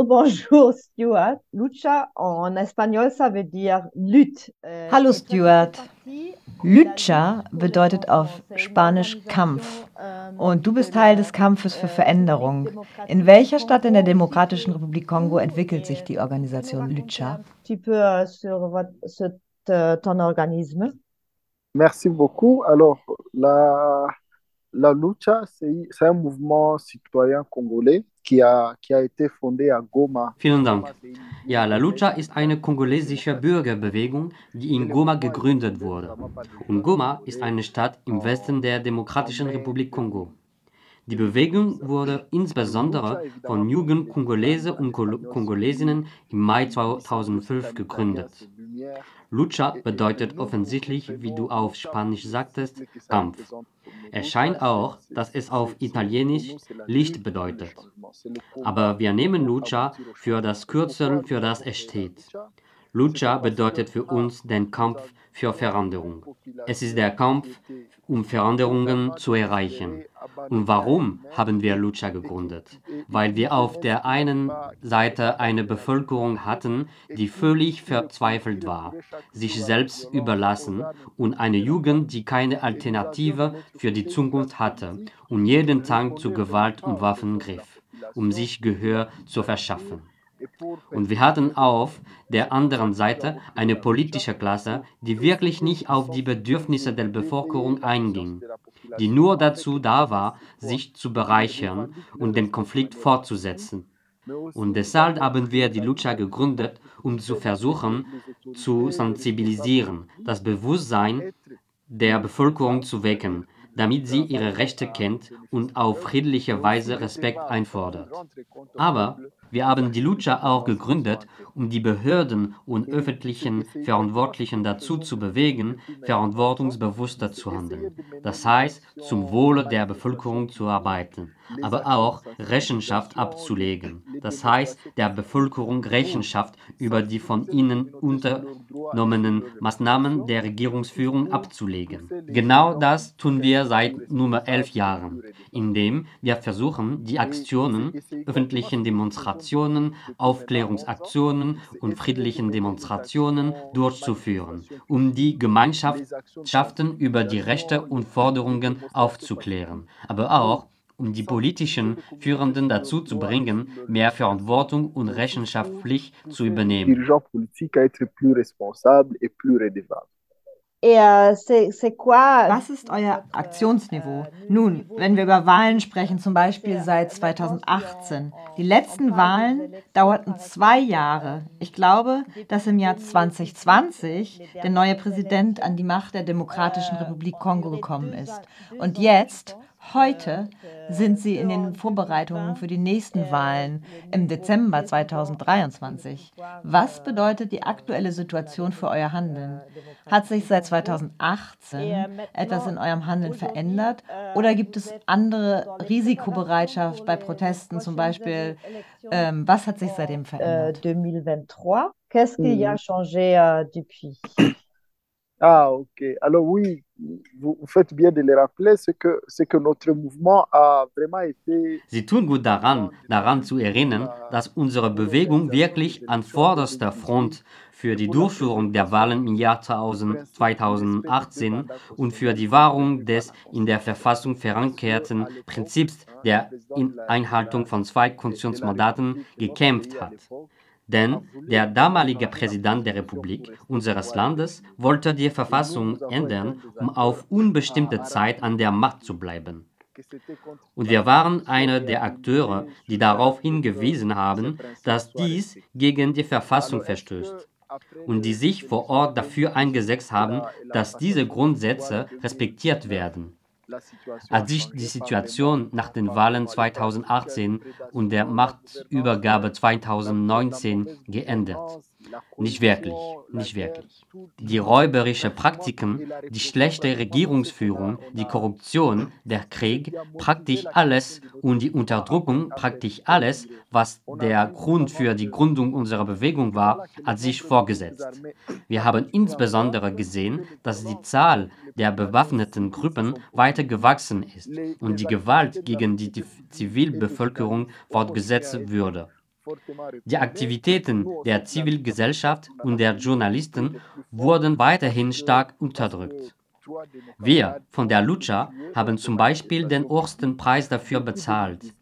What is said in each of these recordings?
Rebonjour Stuart. Lucha en espagnol, ça veut dire lutte. Euh, Hallo Stuart. Lucha bedeutet auf Spanisch Kampf. Und du bist Teil des Kampfes für Veränderung. In welcher Stadt in der Demokratischen Republik Kongo entwickelt sich die Organisation Lucha? Euh, ton organisme. Merci beaucoup. Alors, la, la Lucha, c'est un mouvement citoyen congolais qui a, qui a été fondé à Goma. Vielen Dank. Ja, La Lucha ist eine kongolesische Bürgerbewegung, die in Goma gegründet wurde. Und Goma ist eine Stadt im Westen der Demokratischen Republik Kongo. Die Bewegung wurde insbesondere von jungen Kongolesen und Kongolesinnen im Mai 2005 gegründet. Lucha bedeutet offensichtlich, wie du auf Spanisch sagtest, Kampf. Es scheint auch, dass es auf Italienisch Licht bedeutet. Aber wir nehmen Lucha für das Kürzel, für das es steht. Lucha bedeutet für uns den Kampf für Veränderung. Es ist der Kampf, um Veränderungen zu erreichen. Und warum haben wir Lucha gegründet? Weil wir auf der einen Seite eine Bevölkerung hatten, die völlig verzweifelt war, sich selbst überlassen und eine Jugend, die keine Alternative für die Zukunft hatte und jeden Tag zu Gewalt und Waffen griff, um sich Gehör zu verschaffen. Und wir hatten auf der anderen Seite eine politische Klasse, die wirklich nicht auf die Bedürfnisse der Bevölkerung einging, die nur dazu da war, sich zu bereichern und den Konflikt fortzusetzen. Und deshalb haben wir die Lucha gegründet, um zu versuchen, zu sensibilisieren, das Bewusstsein der Bevölkerung zu wecken, damit sie ihre Rechte kennt und auf friedliche Weise Respekt einfordert. Aber wir haben die Lucha auch gegründet, um die Behörden und öffentlichen Verantwortlichen dazu zu bewegen, verantwortungsbewusster zu handeln. Das heißt, zum Wohle der Bevölkerung zu arbeiten, aber auch Rechenschaft abzulegen. Das heißt, der Bevölkerung Rechenschaft über die von ihnen unternommenen Maßnahmen der Regierungsführung abzulegen. Genau das tun wir seit nunmehr elf Jahren, indem wir versuchen, die Aktionen öffentlichen Demonstrationen Demonstrationen, Aufklärungsaktionen und friedlichen Demonstrationen durchzuführen, um die Gemeinschaften über die Rechte und Forderungen aufzuklären, aber auch um die politischen Führenden dazu zu bringen, mehr Verantwortung und Rechenschaftspflicht zu übernehmen. Was ist euer Aktionsniveau? Nun, wenn wir über Wahlen sprechen, zum Beispiel seit 2018. Die letzten Wahlen dauerten zwei Jahre. Ich glaube, dass im Jahr 2020 der neue Präsident an die Macht der Demokratischen Republik Kongo gekommen ist. Und jetzt Heute sind sie in den Vorbereitungen für die nächsten Wahlen im Dezember 2023. Was bedeutet die aktuelle Situation für euer Handeln? Hat sich seit 2018 etwas in eurem Handeln verändert oder gibt es andere Risikobereitschaft bei Protesten zum Beispiel? Ähm, was hat sich seitdem verändert? 2023, qu'est-ce qui a changé euh, depuis? Ah, ok. Alors oui, vous, faites bien de le rappeler, c'est que, c'est que notre mouvement a vraiment été... Sie tun gut daran, daran zu erinnern, dass unsere Bewegung wirklich an vorderster Front für die Durchführung der Wahlen im Jahr 2018 und für die Wahrung des in der Verfassung verankerten Prinzips der Einhaltung von zwei Konstitutionsmandaten gekämpft hat. Denn der damalige Präsident der Republik unseres Landes wollte die Verfassung ändern, um auf unbestimmte Zeit an der Macht zu bleiben. Und wir waren einer der Akteure, die darauf hingewiesen haben, dass dies gegen die Verfassung verstößt und die sich vor Ort dafür eingesetzt haben, dass diese Grundsätze respektiert werden. Hat sich die Situation nach den Wahlen 2018 und der Machtübergabe 2019 geändert? Nicht wirklich, nicht wirklich. Die räuberische Praktiken, die schlechte Regierungsführung, die Korruption, der Krieg, praktisch alles und die Unterdrückung, praktisch alles, was der Grund für die Gründung unserer Bewegung war, hat sich vorgesetzt. Wir haben insbesondere gesehen, dass die Zahl der bewaffneten Gruppen weiter gewachsen ist und die Gewalt gegen die Zivilbevölkerung fortgesetzt würde. Die Aktivitäten der Zivilgesellschaft und der Journalisten wurden weiterhin stark unterdrückt. Wir von der Lucha haben zum Beispiel den obersten Preis dafür bezahlt,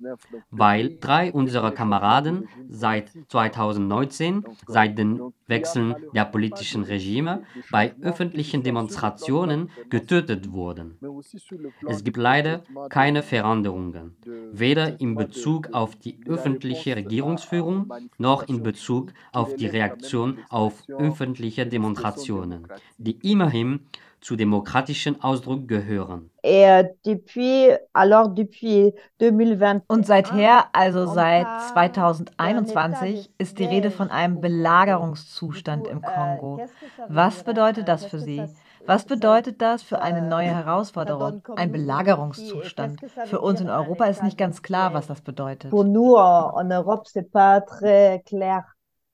weil drei unserer Kameraden seit 2019, seit den Wechseln der politischen Regime, bei öffentlichen Demonstrationen getötet wurden. Es gibt leider keine Veränderungen, weder in Bezug auf die öffentliche Regierungsführung noch in Bezug auf die Reaktion auf öffentliche Demonstrationen, die immerhin zu demokratischen Ausdruck gehören. Und seither, also seit 2021, ist die Rede von einem Belagerungszustand im Kongo. Was bedeutet das für Sie? Was bedeutet das für eine neue Herausforderung? Ein Belagerungszustand. Für uns in Europa ist nicht ganz klar, was das bedeutet. Pour nous en Europe, c'est pas très clair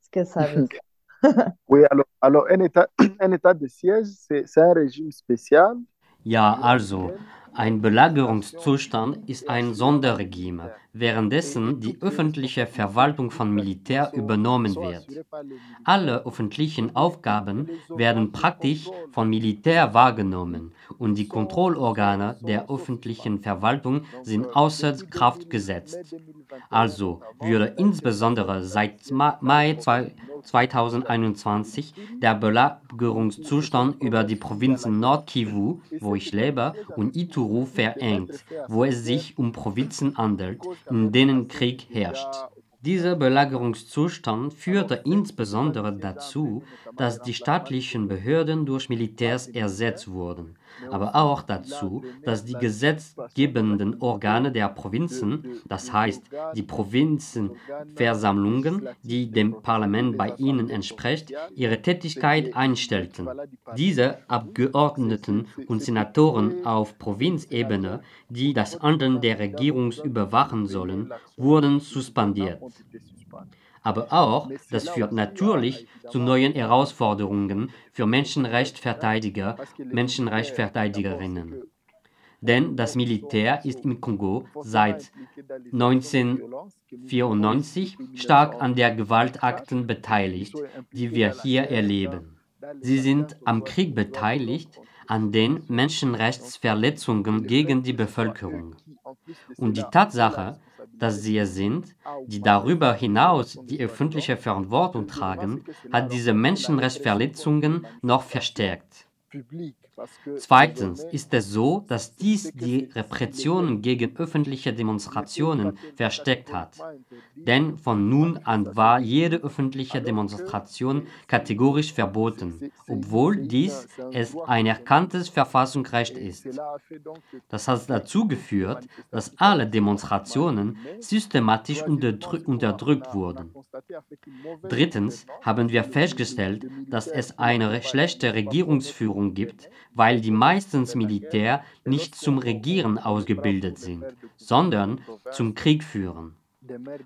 ce que ça veut dire. oui, alors, alors un, état, un état de siège, c'est un régime spécial. Ja, also, ein Belagerungszustand ist ein Sonderregime, währenddessen die öffentliche Verwaltung von Militär übernommen wird. Alle öffentlichen Aufgaben werden praktisch von Militär wahrgenommen und die Kontrollorgane der öffentlichen Verwaltung sind außer Kraft gesetzt. Also würde insbesondere seit Mai 2021 der Belagerungszustand über die Provinzen Nord-Kivu, wo ich lebe, und Ituru verengt, wo es sich um Provinzen handelt, in denen Krieg herrscht. Dieser Belagerungszustand führte insbesondere dazu, dass die staatlichen Behörden durch Militärs ersetzt wurden aber auch dazu, dass die gesetzgebenden Organe der Provinzen, das heißt die Provinzenversammlungen, die dem Parlament bei ihnen entspricht, ihre Tätigkeit einstellten. Diese Abgeordneten und Senatoren auf Provinzebene, die das Handeln der Regierung überwachen sollen, wurden suspendiert aber auch das führt natürlich zu neuen Herausforderungen für Menschenrechtsverteidiger, Menschenrechtsverteidigerinnen. Denn das Militär ist im Kongo seit 1994 stark an der Gewaltakten beteiligt, die wir hier erleben. Sie sind am Krieg beteiligt, an den Menschenrechtsverletzungen gegen die Bevölkerung. Und die Tatsache, dass sie es sind, die darüber hinaus die öffentliche Verantwortung tragen, hat diese Menschenrechtsverletzungen noch verstärkt. Zweitens ist es so, dass dies die Repressionen gegen öffentliche Demonstrationen versteckt hat. Denn von nun an war jede öffentliche Demonstration kategorisch verboten, obwohl dies es ein erkanntes Verfassungsrecht ist. Das hat dazu geführt, dass alle Demonstrationen systematisch unterdrückt wurden. Drittens haben wir festgestellt, dass es eine schlechte Regierungsführung gibt, weil die meistens Militär nicht zum Regieren ausgebildet sind, sondern zum Krieg führen.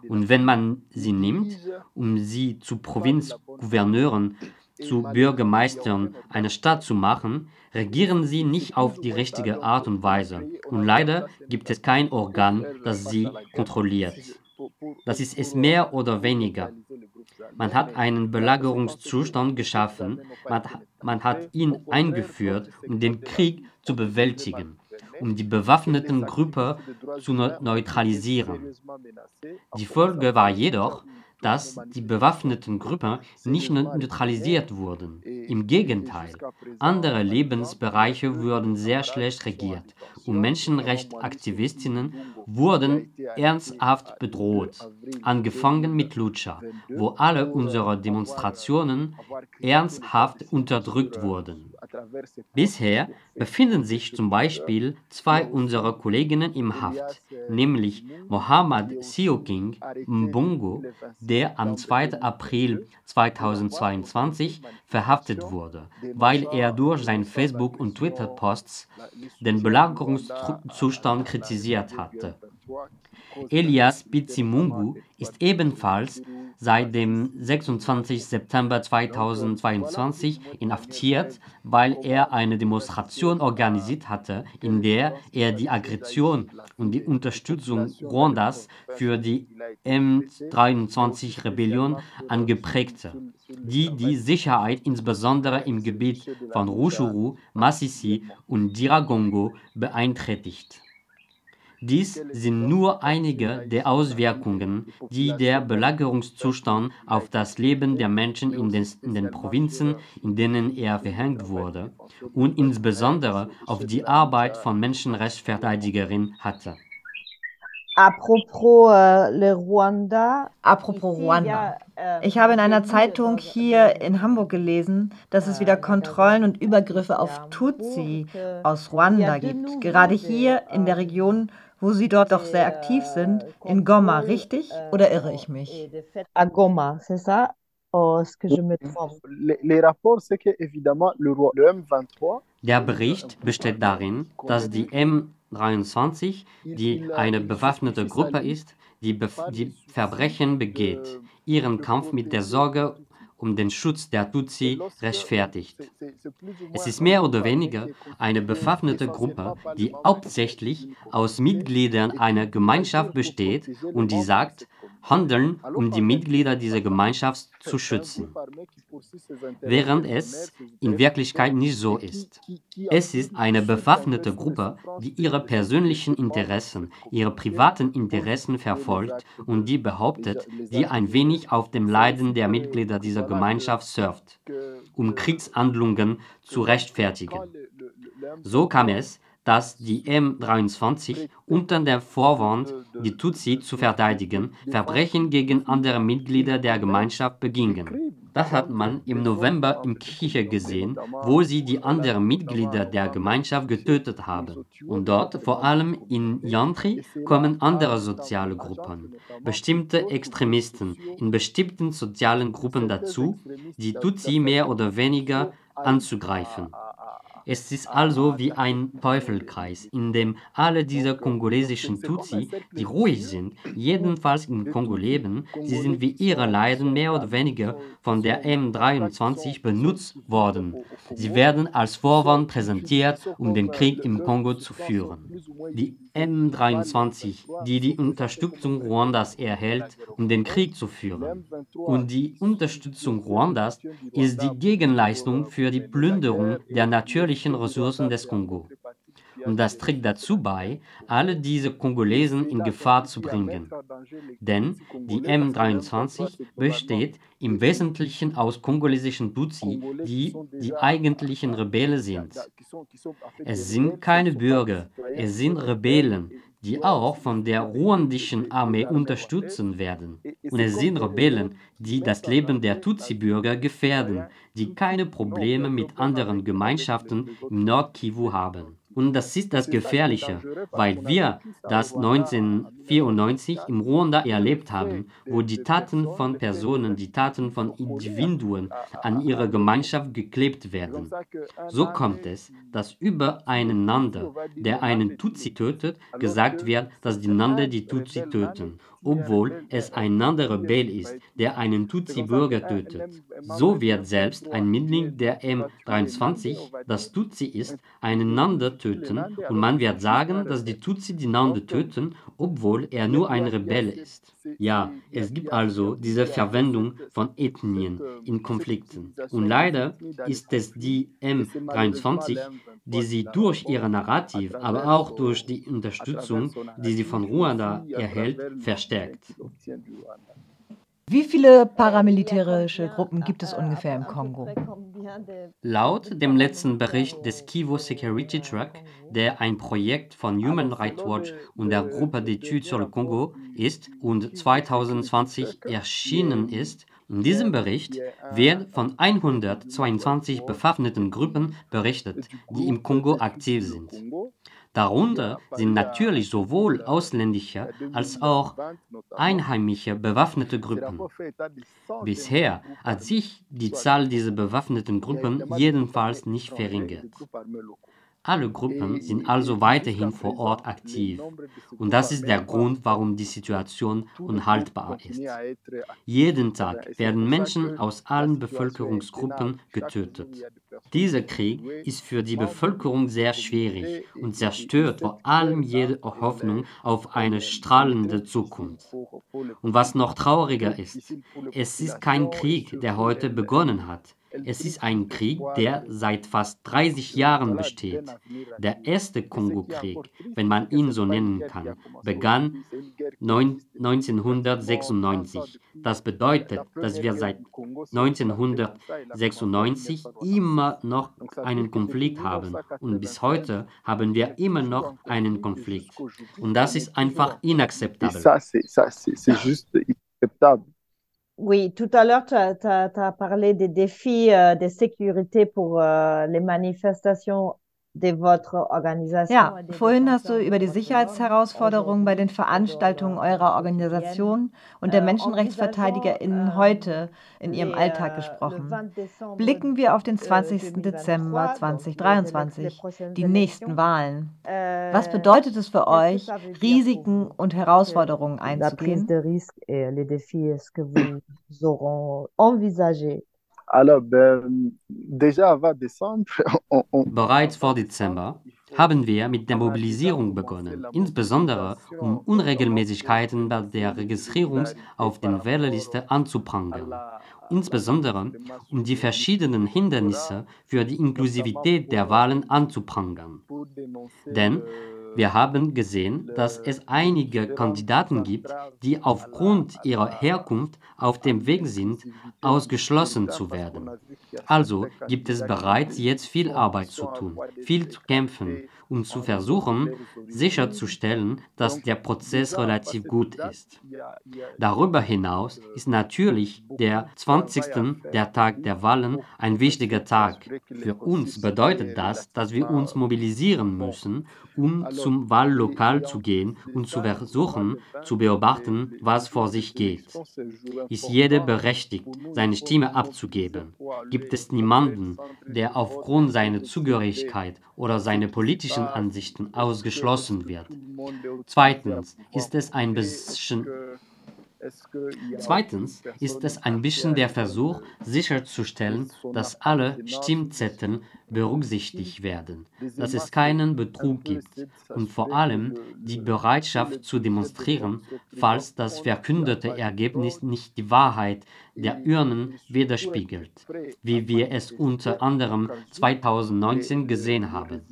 Und wenn man sie nimmt, um sie zu Provinzgouverneuren, zu Bürgermeistern einer Stadt zu machen, regieren sie nicht auf die richtige Art und Weise. Und leider gibt es kein Organ, das sie kontrolliert. Das ist es mehr oder weniger. Man hat einen Belagerungszustand geschaffen, man, man hat ihn eingeführt, um den Krieg zu bewältigen, um die bewaffneten Gruppen zu neutralisieren. Die Folge war jedoch, dass die bewaffneten Gruppen nicht neutralisiert wurden. Im Gegenteil, andere Lebensbereiche wurden sehr schlecht regiert und Menschenrechtsaktivistinnen wurden ernsthaft bedroht, angefangen mit Lucha, wo alle unsere Demonstrationen ernsthaft unterdrückt wurden. Bisher befinden sich zum Beispiel zwei unserer Kolleginnen im Haft, nämlich Mohammad Sioking Mbongo, der am 2. April 2022 verhaftet wurde, weil er durch seine Facebook- und Twitter-Posts den Belagerungszustand kritisiert hatte. Elias Bizimungu ist ebenfalls seit dem 26. September 2022 inhaftiert, weil er eine Demonstration organisiert hatte, in der er die Aggression und die Unterstützung Ruandas für die M23-Rebellion angeprägte, die die Sicherheit insbesondere im Gebiet von Ruchuru, Masisi und Diragongo beeinträchtigt. Dies sind nur einige der Auswirkungen, die der Belagerungszustand auf das Leben der Menschen in den, in den Provinzen, in denen er verhängt wurde, und insbesondere auf die Arbeit von Menschenrechtsverteidigerinnen hatte. Apropos äh, Le Rwanda. Apropos Ruanda. äh, Ich habe in einer Zeitung hier in Hamburg gelesen, dass es wieder Kontrollen und Übergriffe auf Tutsi aus Ruanda gibt. Gerade hier in der Region, wo Sie dort doch sehr aktiv sind, in Goma, richtig? Oder irre ich mich? À Goma, c'est ça? Est-ce que je me trompe? Les, les rapports, c'est que évidemment le, roi- le M23 Der Bericht besteht darin, dass die M23, die eine bewaffnete Gruppe ist, die, Bef die Verbrechen begeht, ihren Kampf mit der Sorge um den Schutz der Tutsi rechtfertigt. Es ist mehr oder weniger eine bewaffnete Gruppe, die hauptsächlich aus Mitgliedern einer Gemeinschaft besteht und die sagt, handeln, um die Mitglieder dieser Gemeinschaft zu schützen, während es in Wirklichkeit nicht so ist. Es ist eine bewaffnete Gruppe, die ihre persönlichen Interessen, ihre privaten Interessen verfolgt und die behauptet, die ein wenig auf dem Leiden der Mitglieder dieser Gemeinschaft surft, um Kriegshandlungen zu rechtfertigen. So kam es, dass die M23 unter dem Vorwand, die Tutsi zu verteidigen, Verbrechen gegen andere Mitglieder der Gemeinschaft begingen. Das hat man im November in Kirche gesehen, wo sie die anderen Mitglieder der Gemeinschaft getötet haben. Und dort, vor allem in Yantri, kommen andere soziale Gruppen, bestimmte Extremisten in bestimmten sozialen Gruppen dazu, die Tutsi mehr oder weniger anzugreifen. Es ist also wie ein Teufelkreis, in dem alle diese kongolesischen Tutsi, die ruhig sind, jedenfalls im Kongo leben, sie sind wie ihre Leiden mehr oder weniger von der M23 benutzt worden. Sie werden als Vorwand präsentiert, um den Krieg im Kongo zu führen. Die M23, die die Unterstützung Ruandas erhält, um den Krieg zu führen. Und die Unterstützung Ruandas ist die Gegenleistung für die Plünderung der natürlichen Ressourcen des Kongo. Und das trägt dazu bei, alle diese Kongolesen in Gefahr zu bringen. Denn die M23 besteht im Wesentlichen aus kongolesischen Tutsi, die die eigentlichen Rebellen sind. Es sind keine Bürger, es sind Rebellen, die auch von der ruandischen Armee unterstützt werden. Und es sind Rebellen, die das Leben der Tutsi-Bürger gefährden, die keine Probleme mit anderen Gemeinschaften im Nordkivu haben. Und das ist das Gefährliche, weil wir das 1994 im Ruanda erlebt haben, wo die Taten von Personen, die Taten von Individuen an ihre Gemeinschaft geklebt werden. So kommt es, dass über einen Nande, der einen Tutsi tötet, gesagt wird, dass die Nande die Tutsi töten, obwohl es ein Nande Rebell ist, der einen Tutsi-Bürger tötet. So wird selbst ein Mitglied der M23, das Tutsi ist, einen Nande töten und man wird sagen, dass die Tutsi die Nande töten, obwohl er nur ein Rebell ist. Ja, es gibt also diese Verwendung von Ethnien in Konflikten. Und leider ist es die M23, die sie durch ihre Narrativ, aber auch durch die Unterstützung, die sie von Ruanda erhält, verstärkt. Wie viele paramilitärische Gruppen gibt es ungefähr im Kongo? Laut dem letzten Bericht des Kivu Security Truck, der ein Projekt von Human Rights Watch und der Gruppe d'études sur le Congo ist und 2020 erschienen ist, in diesem Bericht wird von 122 bewaffneten Gruppen berichtet, die im Kongo aktiv sind. Darunter sind natürlich sowohl ausländische als auch einheimische bewaffnete Gruppen. Bisher hat sich die Zahl dieser bewaffneten Gruppen jedenfalls nicht verringert. Alle Gruppen sind also weiterhin vor Ort aktiv. Und das ist der Grund, warum die Situation unhaltbar ist. Jeden Tag werden Menschen aus allen Bevölkerungsgruppen getötet. Dieser Krieg ist für die Bevölkerung sehr schwierig und zerstört vor allem jede Hoffnung auf eine strahlende Zukunft. Und was noch trauriger ist, es ist kein Krieg, der heute begonnen hat. Es ist ein Krieg, der seit fast 30 Jahren besteht. Der erste Kongo-Krieg, wenn man ihn so nennen kann, begann 1996. Das bedeutet, dass wir seit 1996 immer noch einen Konflikt haben. Und bis heute haben wir immer noch einen Konflikt. Und das ist einfach inakzeptabel. Oui, tout à l'heure, tu as, parlé des défis euh, de sécurité pour euh, les manifestations Ja, vorhin hast du über die Sicherheitsherausforderungen bei den Veranstaltungen eurer Organisation und der MenschenrechtsverteidigerInnen heute in ihrem Alltag gesprochen. Blicken wir auf den 20. Dezember 2023, die nächsten Wahlen. Was bedeutet es für euch, Risiken und Herausforderungen einzugehen? Alors, déjà on, on Bereits vor Dezember haben wir mit der Mobilisierung begonnen, insbesondere um Unregelmäßigkeiten bei der Registrierung auf den Wählerliste anzuprangern, insbesondere um die verschiedenen Hindernisse für die Inklusivität der Wahlen anzuprangern. Denn wir haben gesehen, dass es einige Kandidaten gibt, die aufgrund ihrer Herkunft auf dem Weg sind, ausgeschlossen zu werden. Also gibt es bereits jetzt viel Arbeit zu tun, viel zu kämpfen, um zu versuchen, sicherzustellen, dass der Prozess relativ gut ist. Darüber hinaus ist natürlich der 20. der Tag der Wahlen ein wichtiger Tag. Für uns bedeutet das, dass wir uns mobilisieren müssen, um zum Wahllokal zu gehen und zu versuchen, zu beobachten, was vor sich geht. Ist jeder berechtigt, seine Stimme abzugeben? Gibt es niemanden, der aufgrund seiner Zugehörigkeit oder seiner politischen Ansichten ausgeschlossen wird? Zweitens ist es ein bisschen Zweitens ist es ein bisschen der Versuch, sicherzustellen, dass alle Stimmzettel berücksichtigt werden, dass es keinen Betrug gibt und vor allem die Bereitschaft zu demonstrieren, falls das verkündete Ergebnis nicht die Wahrheit der Urnen widerspiegelt, wie wir es unter anderem 2019 gesehen haben.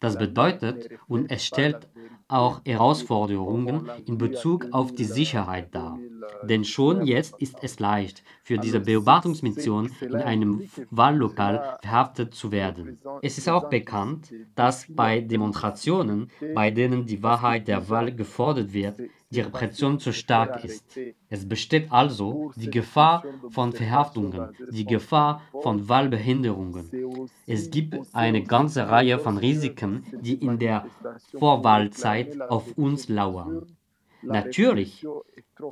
Das bedeutet und es stellt auch Herausforderungen in Bezug auf die Sicherheit dar. Denn schon jetzt ist es leicht, für diese Beobachtungsmission in einem Wahllokal verhaftet zu werden. Es ist auch bekannt, dass bei Demonstrationen, bei denen die Wahrheit der Wahl gefordert wird, die Repression zu stark ist. Es besteht also die Gefahr von Verhaftungen, die Gefahr von Wahlbehinderungen. Es gibt eine ganze Reihe von Risiken, die in der Vorwahlzeit auf uns lauern. Natürlich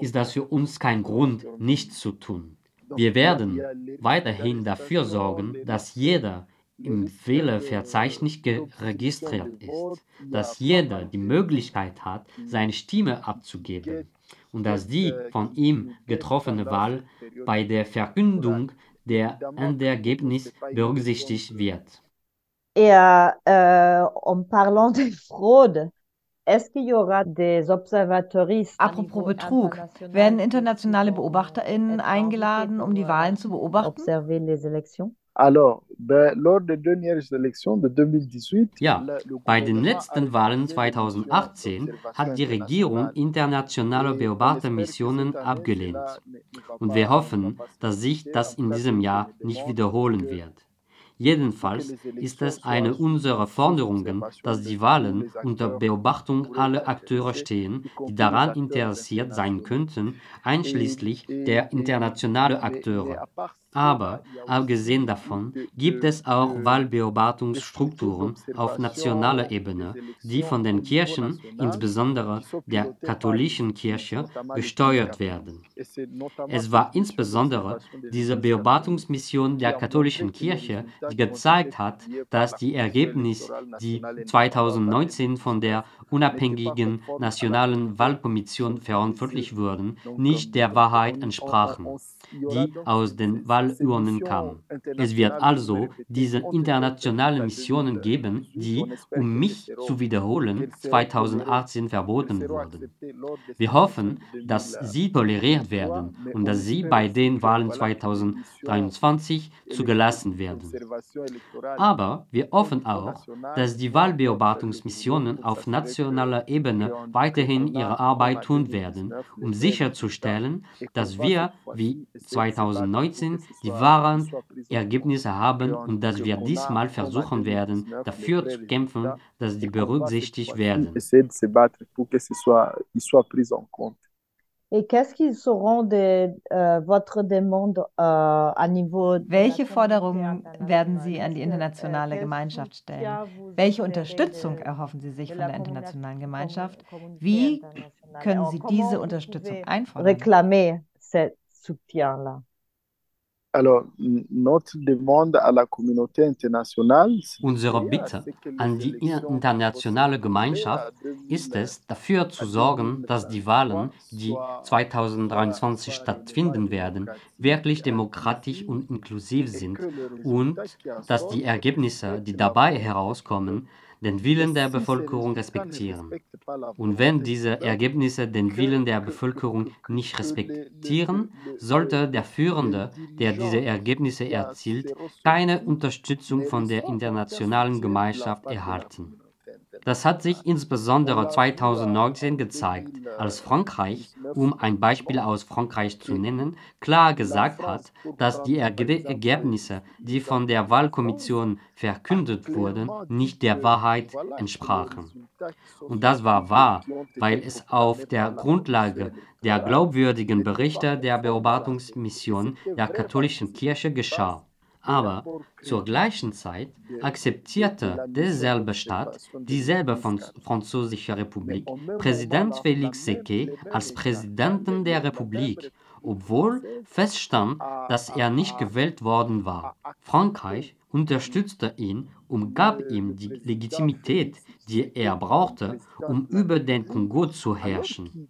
ist das für uns kein Grund, nichts zu tun. Wir werden weiterhin dafür sorgen, dass jeder im Wählerverzeichnis registriert ist, dass jeder die Möglichkeit hat, seine Stimme abzugeben und dass die von ihm getroffene Wahl bei der Verkündung der Endergebnis berücksichtigt wird. Et euh, en parlant de fraude, Apropos Betrug, werden internationale BeobachterInnen eingeladen, um die Wahlen zu beobachten? Alors, ben, lors dernières élections de 2018, ja, bei den letzten Wahlen 2018 hat die Regierung internationale Beobachtermissionen abgelehnt. Und wir hoffen, dass sich das in diesem Jahr nicht wiederholen wird. Jedenfalls ist es eine unserer Forderungen, dass die Wahlen unter Beobachtung aller Akteure stehen, die daran interessiert sein könnten, einschließlich der internationalen Akteure. Aber abgesehen davon gibt es auch Wahlbeobachtungsstrukturen auf nationaler Ebene, die von den Kirchen, insbesondere der katholischen Kirche, gesteuert werden. Es war insbesondere diese Beobachtungsmission der katholischen Kirche, die gezeigt hat, dass die Ergebnisse, die 2019 von der unabhängigen Nationalen Wahlkommission verantwortlich wurden, nicht der Wahrheit entsprachen die aus den Wahlurnen kamen. Es wird also diese internationalen Missionen geben, die, um mich zu wiederholen, 2018 verboten wurden. Wir hoffen, dass sie toleriert werden und dass sie bei den Wahlen 2023 zugelassen werden. Aber wir hoffen auch, dass die Wahlbeobachtungsmissionen auf nationaler Ebene weiterhin ihre Arbeit tun werden, um sicherzustellen, dass wir, wie 2019 die wahren Ergebnisse haben und dass wir diesmal versuchen werden, dafür zu kämpfen, dass die berücksichtigt werden. Äh, äh, Welche Forderungen werden Sie an die internationale Gemeinschaft stellen? Welche Unterstützung erhoffen Sie sich von der internationalen Gemeinschaft? Wie können Sie diese Unterstützung einfordern? Réclamer cette soutien-là. Alors, notre demande à la communauté internationale, Unsere Bitte an die internationale Gemeinschaft ist es, dafür zu sorgen, dass die Wahlen, die 2023 stattfinden werden, wirklich demokratisch und inklusiv sind und dass die Ergebnisse, die dabei herauskommen, den Willen der Bevölkerung respektieren. Und wenn diese Ergebnisse den Willen der Bevölkerung nicht respektieren, sollte der Führende, der diese Ergebnisse erzielt, keine Unterstützung von der internationalen Gemeinschaft erhalten. Das hat sich insbesondere 2019 gezeigt, als Frankreich, um ein Beispiel aus Frankreich zu nennen, klar gesagt hat, dass die Ergebnisse, die von der Wahlkommission verkündet wurden, nicht der Wahrheit entsprachen. Und das war wahr, weil es auf der Grundlage der glaubwürdigen Berichte der Beobachtungsmission der katholischen Kirche geschah. Aber zur gleichen Zeit akzeptierte derselbe Staat, dieselbe Französische Republik, Präsident Félix Séquet als Präsidenten der Republik, obwohl feststand, dass er nicht gewählt worden war. Frankreich unterstützte ihn und gab ihm die Legitimität, die er brauchte, um über den Kongo zu herrschen.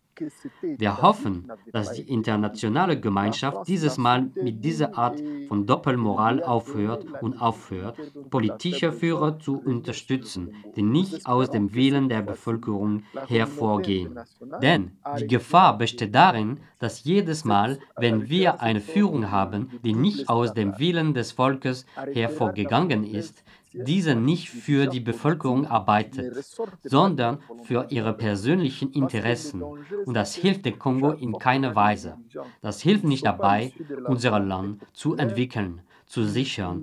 Wir hoffen, dass die internationale Gemeinschaft dieses Mal mit dieser Art von Doppelmoral aufhört und aufhört, politische Führer zu unterstützen, die nicht aus dem Willen der Bevölkerung hervorgehen. Denn die Gefahr besteht darin, dass jedes Mal, wenn wir eine Führung haben, die nicht aus dem Willen des Volkes hervorgegangen ist, diese nicht für die Bevölkerung arbeitet, sondern für ihre persönlichen Interessen. Und das hilft dem Kongo in keiner Weise. Das hilft nicht dabei, unser Land zu entwickeln, zu sichern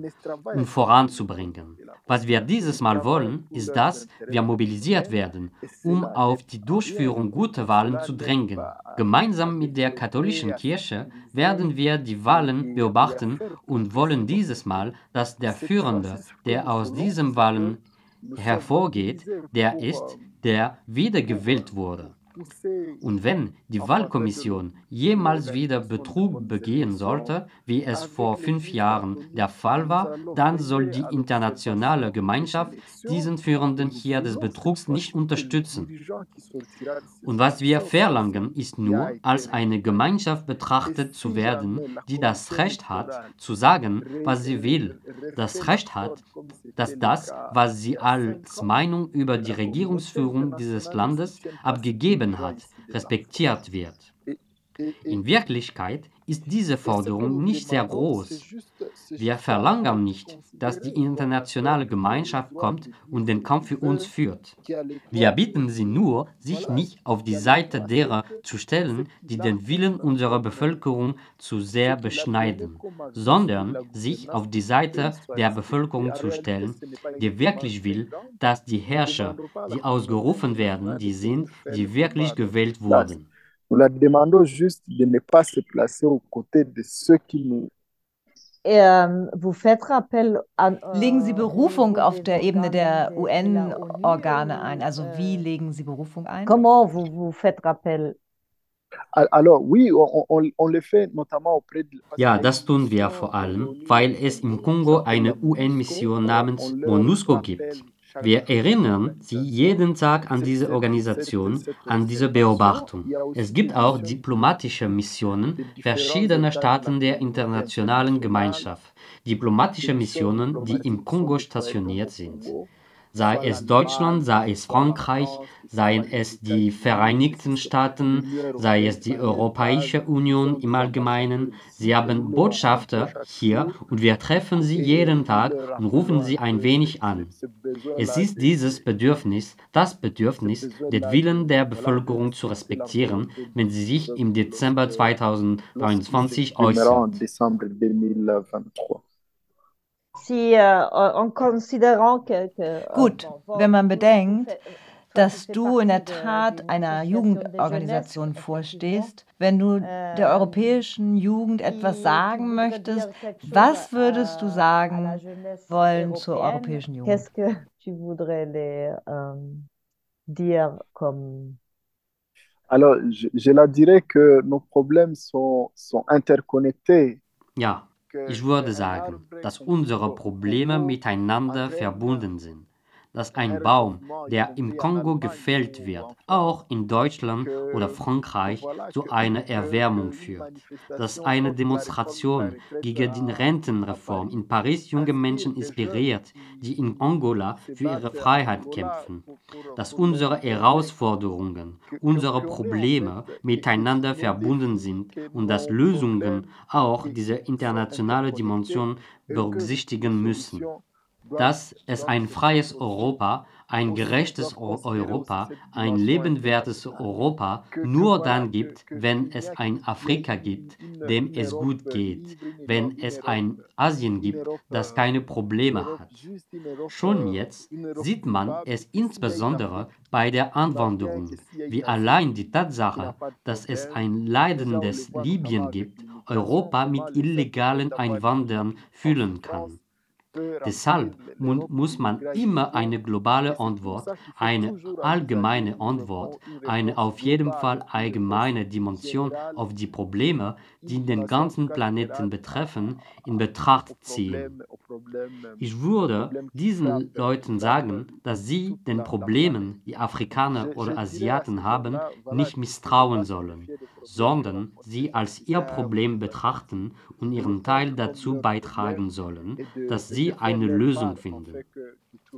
und voranzubringen. Was wir dieses Mal wollen, ist, dass wir mobilisiert werden, um auf die Durchführung guter Wahlen zu drängen. Gemeinsam mit der katholischen Kirche werden wir die Wahlen beobachten und wollen dieses Mal, dass der Führende, der aus diesen Wahlen hervorgeht, der ist, der wiedergewählt wurde. Und wenn die Wahlkommission jemals wieder Betrug begehen sollte, wie es vor fünf Jahren der Fall war, dann soll die internationale Gemeinschaft diesen Führenden hier des Betrugs nicht unterstützen. Und was wir verlangen, ist nur, als eine Gemeinschaft betrachtet zu werden, die das Recht hat, zu sagen, was sie will, das Recht hat, dass das, was sie als Meinung über die Regierungsführung dieses Landes abgegeben hat, respektiert wird. In Wirklichkeit ist diese Forderung nicht sehr groß. Wir verlangen nicht, dass die internationale Gemeinschaft kommt und den Kampf für uns führt. Wir bitten sie nur, sich nicht auf die Seite derer zu stellen, die den Willen unserer Bevölkerung zu sehr beschneiden, sondern sich auf die Seite der Bevölkerung zu stellen, die wirklich will, dass die Herrscher, die ausgerufen werden, die sind, die wirklich gewählt wurden. Nous la demandons juste de ne pas se placer aux côtés de ceux qui nous vous faites rappel an, äh, legen Sie Berufung auf der Ebene der UN-Organe ein? Also wie legen Sie Berufung ein? Comment vous, vous faites rappel Alors, oui, on, on, on le fait notamment auprès de... Ja, das tun wir vor allem, weil es im Kongo eine UN-Mission namens MONUSCO gibt. Wir erinnern Sie jeden Tag an diese Organisation, an diese Beobachtung. Es gibt auch diplomatische Missionen verschiedener Staaten der internationalen Gemeinschaft, diplomatische Missionen, die im Kongo stationiert sind sei es Deutschland, sei es Frankreich, seien es die Vereinigten Staaten, sei es die Europäische Union im Allgemeinen. Sie haben Botschafter hier und wir treffen sie jeden Tag und rufen sie ein wenig an. Es ist dieses Bedürfnis, das Bedürfnis, den Willen der Bevölkerung zu respektieren, wenn sie sich im Dezember 2023 äußert. Si, äh, en considérant que, que äh, Gut, wenn man bedenkt, dass du in der Tat einer Jugendorganisation vorstehst, wenn du der europäischen Jugend etwas sagen möchtest, was würdest du sagen wollen zur europäischen Jugend? Qu'est-ce que tu voudrais les euh, dire comme Alors, je, je la dirais que nos problèmes sont, sont interconnectés. Ja, ich würde sagen, dass unsere Probleme miteinander verbunden sind dass ein Baum, der im Kongo gefällt wird, auch in Deutschland oder Frankreich zu einer Erwärmung führt, dass eine Demonstration gegen die Rentenreform in Paris junge Menschen inspiriert, die in Angola für ihre Freiheit kämpfen, dass unsere Herausforderungen, unsere Probleme miteinander verbunden sind und dass Lösungen auch diese internationale Dimension berücksichtigen müssen dass es ein freies Europa, ein gerechtes Europa, ein lebenswertes Europa nur dann gibt, wenn es ein Afrika gibt, dem es gut geht, wenn es ein Asien gibt, das keine Probleme hat. Schon jetzt sieht man es insbesondere bei der Anwanderung, wie allein die Tatsache, dass es ein leidendes Libyen gibt, Europa mit illegalen Einwanderern füllen kann. Deshalb muss man immer eine globale Antwort, eine allgemeine Antwort, eine auf jeden Fall allgemeine Dimension auf die Probleme, die den ganzen Planeten betreffen, in Betracht ziehen. Ich würde diesen Leuten sagen, dass sie den Problemen, die Afrikaner oder Asiaten haben, nicht misstrauen sollen, sondern sie als ihr Problem betrachten und ihren Teil dazu beitragen sollen, dass sie eine Lösung finden.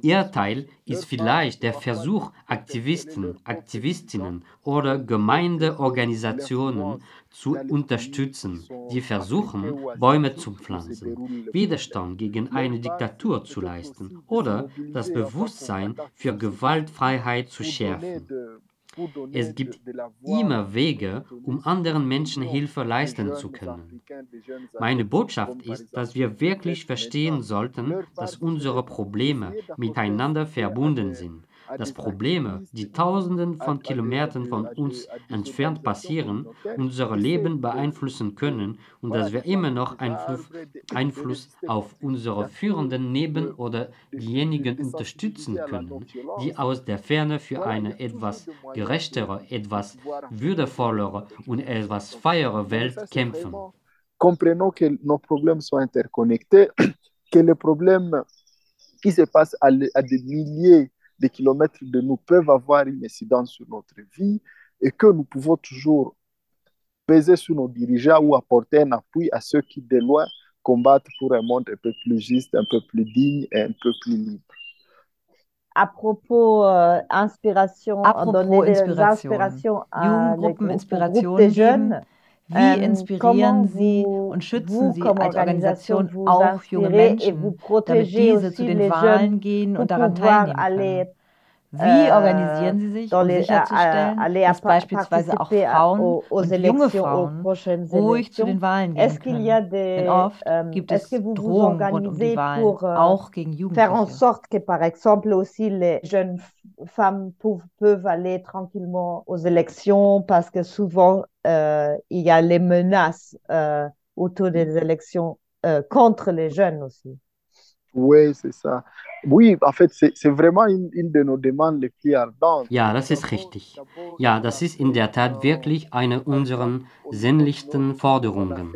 Ihr Teil ist vielleicht der Versuch, Aktivisten, Aktivistinnen oder Gemeindeorganisationen zu unterstützen, die versuchen, Bäume zu pflanzen, Widerstand gegen eine Diktatur zu leisten oder das Bewusstsein für Gewaltfreiheit zu schärfen. Es gibt immer Wege, um anderen Menschen Hilfe leisten zu können. Meine Botschaft ist, dass wir wirklich verstehen sollten, dass unsere Probleme miteinander verbunden sind dass Probleme, die Tausenden von Kilometern von uns entfernt passieren, unser Leben beeinflussen können und dass wir immer noch Einfluss, auf unsere Führenden neben oder diejenigen unterstützen können, die aus der Ferne für eine etwas gerechtere, etwas würdevollere und etwas freiere Welt kämpfen. Comprenons que nos problèmes sont interconnectés, que les problèmes qui se passent à, à des milliers des kilomètres de nous peuvent avoir une incidence sur notre vie et que nous pouvons toujours peser sur nos dirigeants ou apporter un appui à ceux qui, de loin, combattent pour un monde un peu plus juste, un peu plus digne et un peu plus libre. À propos euh, inspiration, à propos donner inspiration. des inspirations à Inspiration des jeunes. Wie Ähm, inspirieren Sie und schützen Sie als Organisation auch junge Menschen, damit diese zu den Wahlen gehen und daran teilnehmen können? Wie äh, organisieren Sie sich, um les, sicherzustellen, aller dass beispielsweise auch Frauen und junge Frauen ruhig zu den Wahlen gehen können? Denn oft gibt es Drohungen rund um die Wahlen, euh, auch gegen Jugendliche. Femmes peuvent aller tranquillement aux élections parce que souvent, euh, il y a les menaces euh, autour des élections euh, contre les jeunes aussi. Oui, c'est ça. Oui, en fait, c'est vraiment une, une de nos demandes les plus ardentes. Ja, das ist richtig. Ja, das ist in der Tat wirklich eine unserer sinnlichsten Forderungen.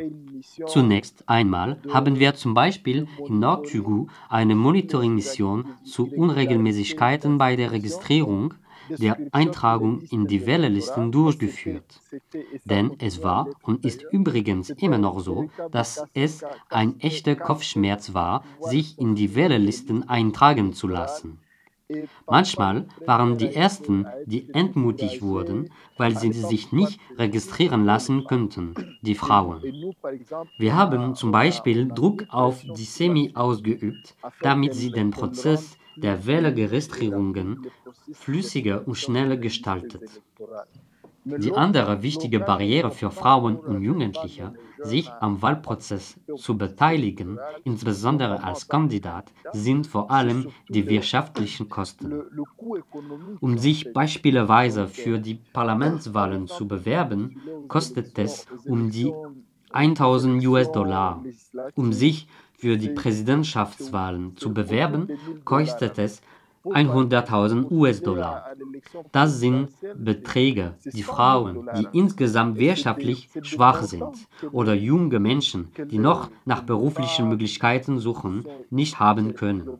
Zunächst einmal haben wir zum Beispiel in Nordtygu eine Monitoring-Mission zu Unregelmäßigkeiten bei der Registrierung der Eintragung in die Wählerlisten durchgeführt. Denn es war und ist übrigens immer noch so, dass es ein echter Kopfschmerz war, sich in die Wählerlisten eintragen zu lassen. Manchmal waren die Ersten, die entmutigt wurden, weil sie sich nicht registrieren lassen könnten, die Frauen. Wir haben zum Beispiel Druck auf die Semi ausgeübt, damit sie den Prozess der Wählerregistrierungen flüssiger und schneller gestaltet. Die andere wichtige Barriere für Frauen und Jugendliche, sich am Wahlprozess zu beteiligen, insbesondere als Kandidat, sind vor allem die wirtschaftlichen Kosten. Um sich beispielsweise für die Parlamentswahlen zu bewerben, kostet es um die 1000 US-Dollar. Um sich für die Präsidentschaftswahlen zu bewerben, kostet es 100.000 US-Dollar. Das sind Beträge, die Frauen, die insgesamt wirtschaftlich schwach sind oder junge Menschen, die noch nach beruflichen Möglichkeiten suchen, nicht haben können.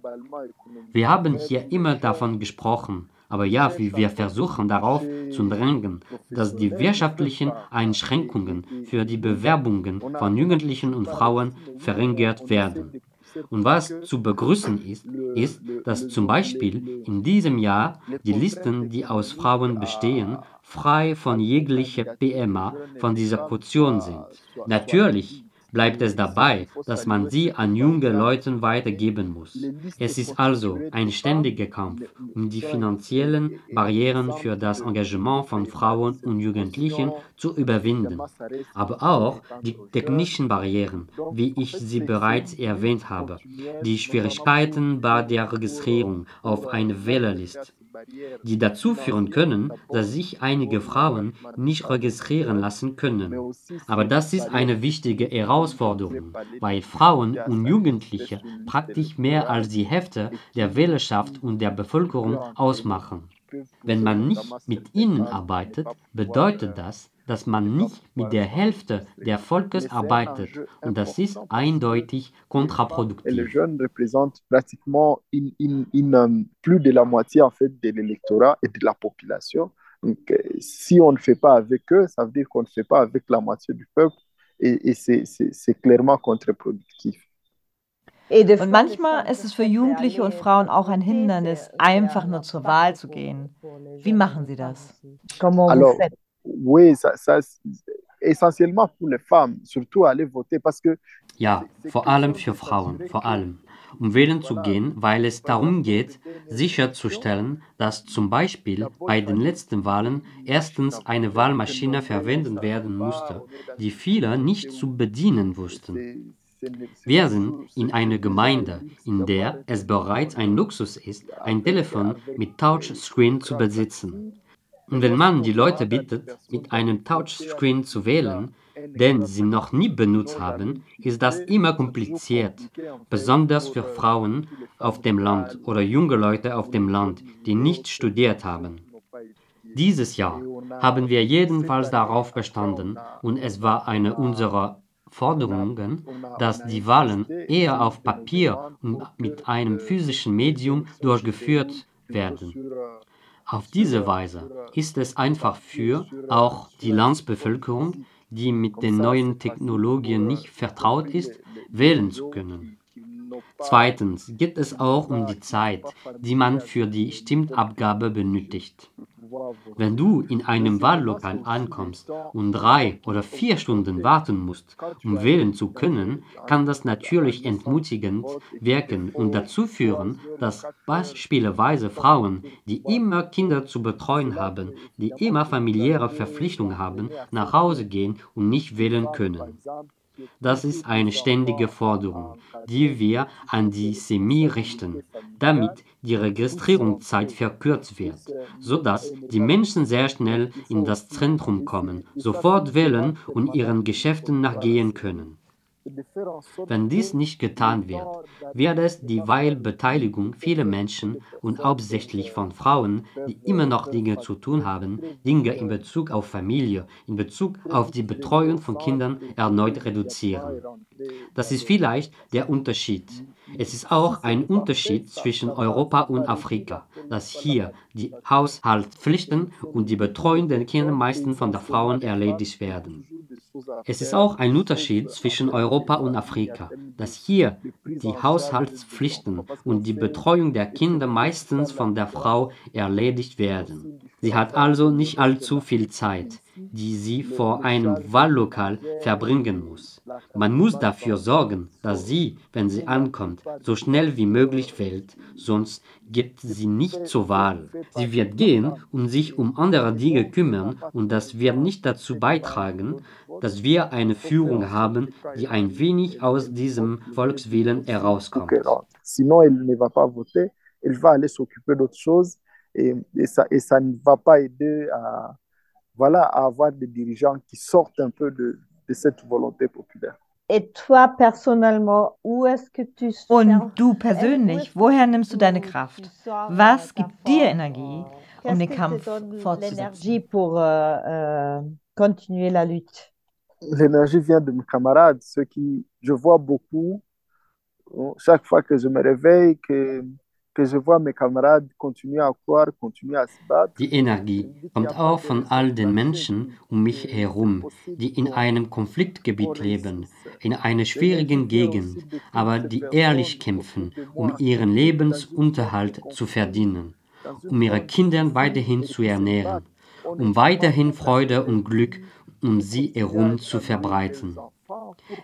Wir haben hier immer davon gesprochen, aber ja, wir versuchen darauf zu drängen, dass die wirtschaftlichen Einschränkungen für die Bewerbungen von Jugendlichen und Frauen verringert werden. Und was zu begrüßen ist, ist, dass zum Beispiel in diesem Jahr die Listen, die aus Frauen bestehen, frei von jeglicher PMA von dieser Kaution sind. Natürlich bleibt es dabei, dass man sie an junge Leute weitergeben muss. Es ist also ein ständiger Kampf, um die finanziellen Barrieren für das Engagement von Frauen und Jugendlichen zu überwinden, aber auch die technischen Barrieren, wie ich sie bereits erwähnt habe, die Schwierigkeiten bei der Registrierung auf eine Wählerliste die dazu führen können, dass sich einige Frauen nicht registrieren lassen können. Aber das ist eine wichtige Herausforderung, weil Frauen und Jugendliche praktisch mehr als die Hälfte der Wählerschaft und der Bevölkerung ausmachen. Wenn man nicht mit ihnen arbeitet, bedeutet das, dass man nicht mit der Hälfte der Volkes arbeitet. Und das ist eindeutig kontraproduktiv. Les jeunes représentent pratiquement in, in, in, plus de la moitié en fait, de l'électorat et de la population. Donc, euh, si on ne fait pas avec eux, ça veut dire qu'on ne fait pas avec la moitié du peuple. Et, et c'est clairement contre-productif. Und manchmal ist es für Jugendliche und Frauen auch ein Hindernis, einfach nur zur Wahl zu gehen. Wie machen Sie das? Alors, oui, ça, ça essentiellement pour les femmes, surtout aller voter, parce que ja, vor allem für Frauen, vor allem, um wählen zu gehen, weil es darum geht, sicherzustellen, dass zum Beispiel bei den letzten Wahlen erstens eine Wahlmaschine verwendet werden musste, die viele nicht zu bedienen wussten. Wir sind in einer Gemeinde, in der es bereits ein Luxus ist, ein Telefon mit Touchscreen zu besitzen. Und wenn man die Leute bittet, mit einem Touchscreen zu wählen, den sie noch nie benutzt haben, ist das immer kompliziert, besonders für Frauen auf dem Land oder junge Leute auf dem Land, die nicht studiert haben. Dieses Jahr haben wir jedenfalls darauf bestanden und es war eine unserer Forderungen, dass die Wahlen eher auf Papier und mit einem physischen Medium durchgeführt werden. Auf diese Weise ist es einfach für auch die Landsbevölkerung, die mit den neuen Technologien nicht vertraut ist, wählen zu können. Zweitens geht es auch um die Zeit, die man für die Stimmabgabe benötigt. Wenn du in einem Wahllokal ankommst und drei oder vier Stunden warten musst, um wählen zu können, kann das natürlich entmutigend wirken und dazu führen, dass beispielsweise Frauen, die immer Kinder zu betreuen haben, die immer familiäre Verpflichtungen haben, nach Hause gehen und nicht wählen können. Das ist eine ständige Forderung, die wir an die SEMI richten, damit die Registrierungszeit verkürzt wird, sodass die Menschen sehr schnell in das Zentrum kommen, sofort wählen und ihren Geschäften nachgehen können. Wenn dies nicht getan wird, wird es dieweil Beteiligung vieler Menschen und hauptsächlich von Frauen, die immer noch Dinge zu tun haben, Dinge in Bezug auf Familie, in Bezug auf die Betreuung von Kindern erneut reduzieren. Das ist vielleicht der Unterschied. Es ist auch ein Unterschied zwischen Europa und Afrika, dass hier die Haushaltspflichten und die Betreuung der Kinder meistens von den Frauen erledigt werden. Es ist auch ein Unterschied zwischen Europa und Afrika, dass hier die Haushaltspflichten und die Betreuung der Kinder meistens von der Frau erledigt werden. Sie hat also nicht allzu viel Zeit die sie vor einem Wahllokal verbringen muss. Man muss dafür sorgen, dass sie, wenn sie ankommt, so schnell wie möglich wählt, sonst geht sie nicht zur Wahl. Sie wird gehen und sich um andere Dinge kümmern und das wird nicht dazu beitragen, dass wir eine Führung haben, die ein wenig aus diesem Volkswillen herauskommt. Sinon, elle ne va pas voter, elle va aller s'occuper d'autres choses et, et, ça, et ça ne va pas aider à, voilà, à avoir des dirigeants qui sortent un peu de, de cette volonté populaire. Et toi personnellement, où est-ce que tu Und du persönlich, woher nimmst du deine Kraft? Was gibt dir Energie, um den Kampf fortzusetzen? pour euh, euh, continuer la lutte? L'énergie vient de mes camarades, ceux qui, je vois beaucoup, chaque fois que je me réveille, que Die Energie kommt auch von all den Menschen um mich herum, die in einem Konfliktgebiet leben, in einer schwierigen Gegend, aber die ehrlich kämpfen, um ihren Lebensunterhalt zu verdienen, um ihre Kinder weiterhin zu ernähren, um weiterhin Freude und Glück um sie herum zu verbreiten.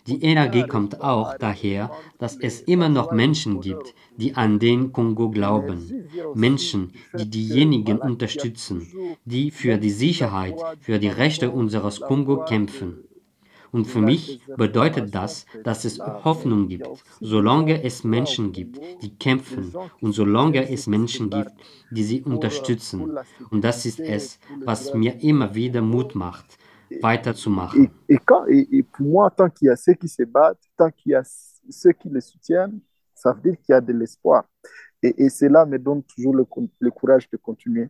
Die Energie kommt auch daher, dass es immer noch Menschen gibt, die an den Kongo glauben. Menschen, die diejenigen unterstützen, die für die Sicherheit, für die Rechte unseres Kongo kämpfen. Und für mich bedeutet das, dass es Hoffnung gibt, solange es Menschen gibt, die kämpfen und solange es Menschen gibt, die sie unterstützen. Und das ist es, was mir immer wieder Mut macht, Et, quand, et, et pour moi, tant qu'il y a ceux qui se battent, tant qu'il y a ceux qui les soutiennent, ça veut dire qu'il y a de l'espoir. Et, et cela me donne toujours le, le courage de continuer.